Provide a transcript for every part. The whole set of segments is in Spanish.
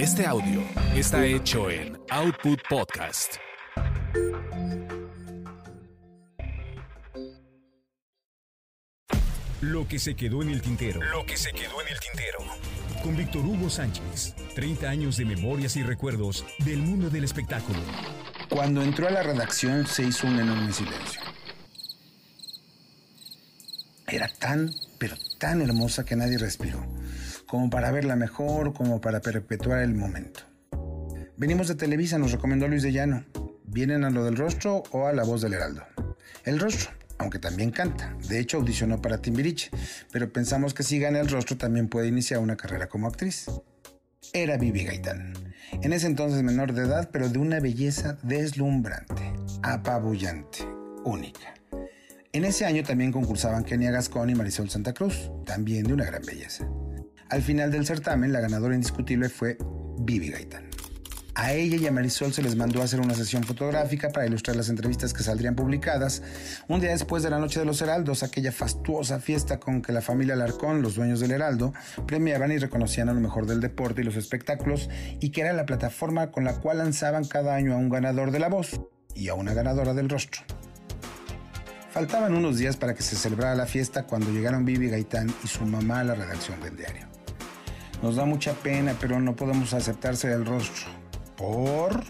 Este audio está hecho en Output Podcast. Lo que se quedó en el tintero. Lo que se quedó en el tintero. Con Víctor Hugo Sánchez. 30 años de memorias y recuerdos del mundo del espectáculo. Cuando entró a la redacción se hizo un enorme silencio. Era tan, pero tan hermosa que nadie respiró, como para verla mejor, como para perpetuar el momento. Venimos de Televisa, nos recomendó Luis de Llano. ¿Vienen a lo del rostro o a la voz del Heraldo? El rostro, aunque también canta. De hecho, audicionó para Timbiriche, pero pensamos que si gana el rostro también puede iniciar una carrera como actriz. Era Vivi Gaitán. En ese entonces menor de edad, pero de una belleza deslumbrante, apabullante, única. En ese año también concursaban Kenia Gascón y Marisol Santa Cruz, también de una gran belleza. Al final del certamen, la ganadora indiscutible fue Vivi Gaitán. A ella y a Marisol se les mandó a hacer una sesión fotográfica para ilustrar las entrevistas que saldrían publicadas un día después de la Noche de los Heraldos, aquella fastuosa fiesta con que la familia Alarcón, los dueños del Heraldo, premiaban y reconocían a lo mejor del deporte y los espectáculos y que era la plataforma con la cual lanzaban cada año a un ganador de la voz y a una ganadora del rostro. Faltaban unos días para que se celebrara la fiesta cuando llegaron Vivi Gaitán y su mamá a la redacción del diario. Nos da mucha pena, pero no podemos aceptarse del rostro. ¿Por?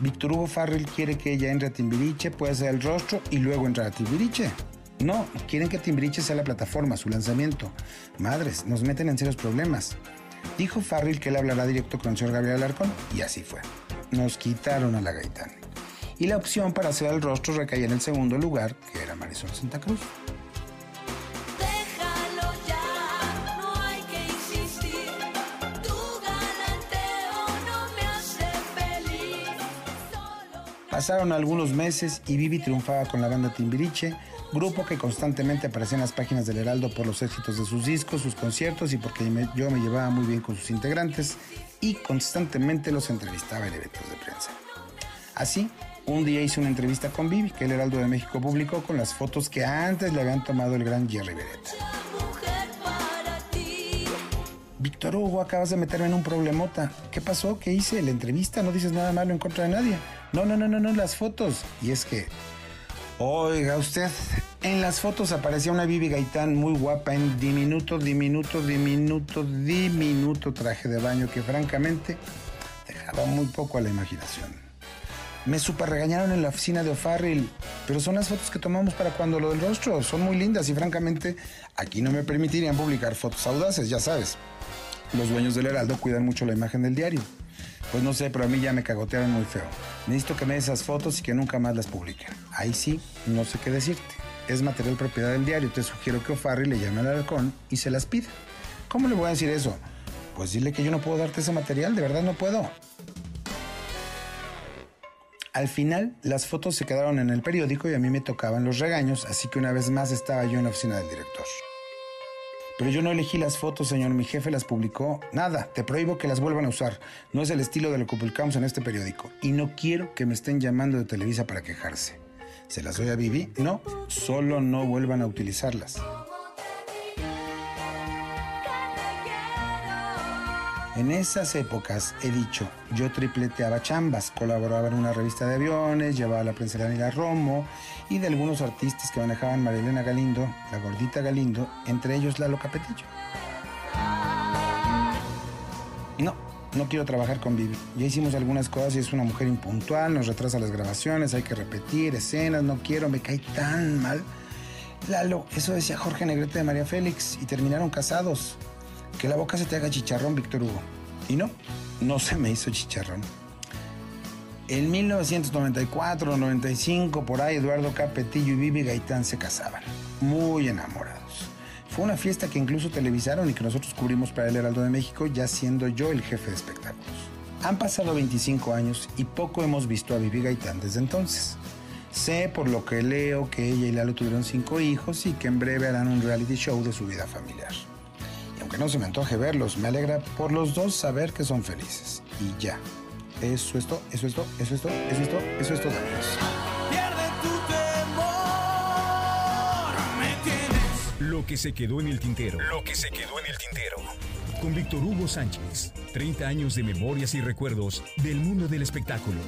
Víctor Hugo Farrell quiere que ella entre a Timbiriche, pueda ser el rostro y luego entrar a Timbiriche. No, quieren que Timbiriche sea la plataforma, su lanzamiento. Madres, nos meten en serios problemas. Dijo Farrell que él hablará directo con el señor Gabriel Alarcón y así fue. Nos quitaron a la Gaitán y la opción para hacer el rostro recaía en el segundo lugar, que era Marisol Santa Cruz. Pasaron algunos meses y Vivi triunfaba con la banda Timbiriche, grupo que constantemente aparecía en las páginas del Heraldo por los éxitos de sus discos, sus conciertos y porque yo me llevaba muy bien con sus integrantes y constantemente los entrevistaba en eventos de prensa. Así, un día hice una entrevista con Vivi, que el Heraldo de México publicó con las fotos que antes le habían tomado el gran Jerry Beretta. Víctor Hugo, acabas de meterme en un problemota. ¿Qué pasó? ¿Qué hice? La entrevista, no dices nada malo en contra de nadie. No, no, no, no, no, las fotos. Y es que, oiga usted, en las fotos aparecía una Vivi Gaitán muy guapa en diminuto, diminuto, diminuto, diminuto traje de baño que francamente dejaba muy poco a la imaginación. Me super regañaron en la oficina de O'Farrill, pero son las fotos que tomamos para cuando lo del rostro. Son muy lindas y francamente aquí no me permitirían publicar fotos audaces, ya sabes. Los dueños del Heraldo cuidan mucho la imagen del diario. Pues no sé, pero a mí ya me cagotearon muy feo. Necesito que me des esas fotos y que nunca más las publiquen. Ahí sí, no sé qué decirte. Es material propiedad del diario. Te sugiero que O'Farrill le llame al halcón y se las pida. ¿Cómo le voy a decir eso? Pues dile que yo no puedo darte ese material, de verdad no puedo. Al final, las fotos se quedaron en el periódico y a mí me tocaban los regaños, así que una vez más estaba yo en la oficina del director. Pero yo no elegí las fotos, señor. Mi jefe las publicó. Nada, te prohíbo que las vuelvan a usar. No es el estilo de lo que publicamos en este periódico. Y no quiero que me estén llamando de Televisa para quejarse. ¿Se las doy a Vivi? No, solo no vuelvan a utilizarlas. En esas épocas, he dicho, yo tripleteaba chambas, colaboraba en una revista de aviones, llevaba la prensa de Daniela Romo y de algunos artistas que manejaban Marilena Galindo, la gordita Galindo, entre ellos Lalo Capetillo. No, no quiero trabajar con Vivi. Ya hicimos algunas cosas y es una mujer impuntual, nos retrasa las grabaciones, hay que repetir escenas, no quiero, me cae tan mal. Lalo, eso decía Jorge Negrete de María Félix y terminaron casados. Que la boca se te haga chicharrón, Víctor Hugo. Y no, no se me hizo chicharrón. En 1994 95, por ahí, Eduardo Capetillo y Vivi Gaitán se casaban. Muy enamorados. Fue una fiesta que incluso televisaron y que nosotros cubrimos para el Heraldo de México, ya siendo yo el jefe de espectáculos. Han pasado 25 años y poco hemos visto a Vivi Gaitán desde entonces. Sé por lo que leo que ella y Lalo tuvieron cinco hijos y que en breve harán un reality show de su vida familiar. Aunque no se me antoje verlos, me alegra por los dos saber que son felices. Y ya. Eso es todo, eso es todo, eso es todo, eso es todo, eso es todo, amigos. Pierde tu temor. Me tienes. Lo que se quedó en el tintero. Lo que se quedó en el tintero. con Víctor Hugo Sánchez. 30 años de memorias y recuerdos del mundo del espectáculo.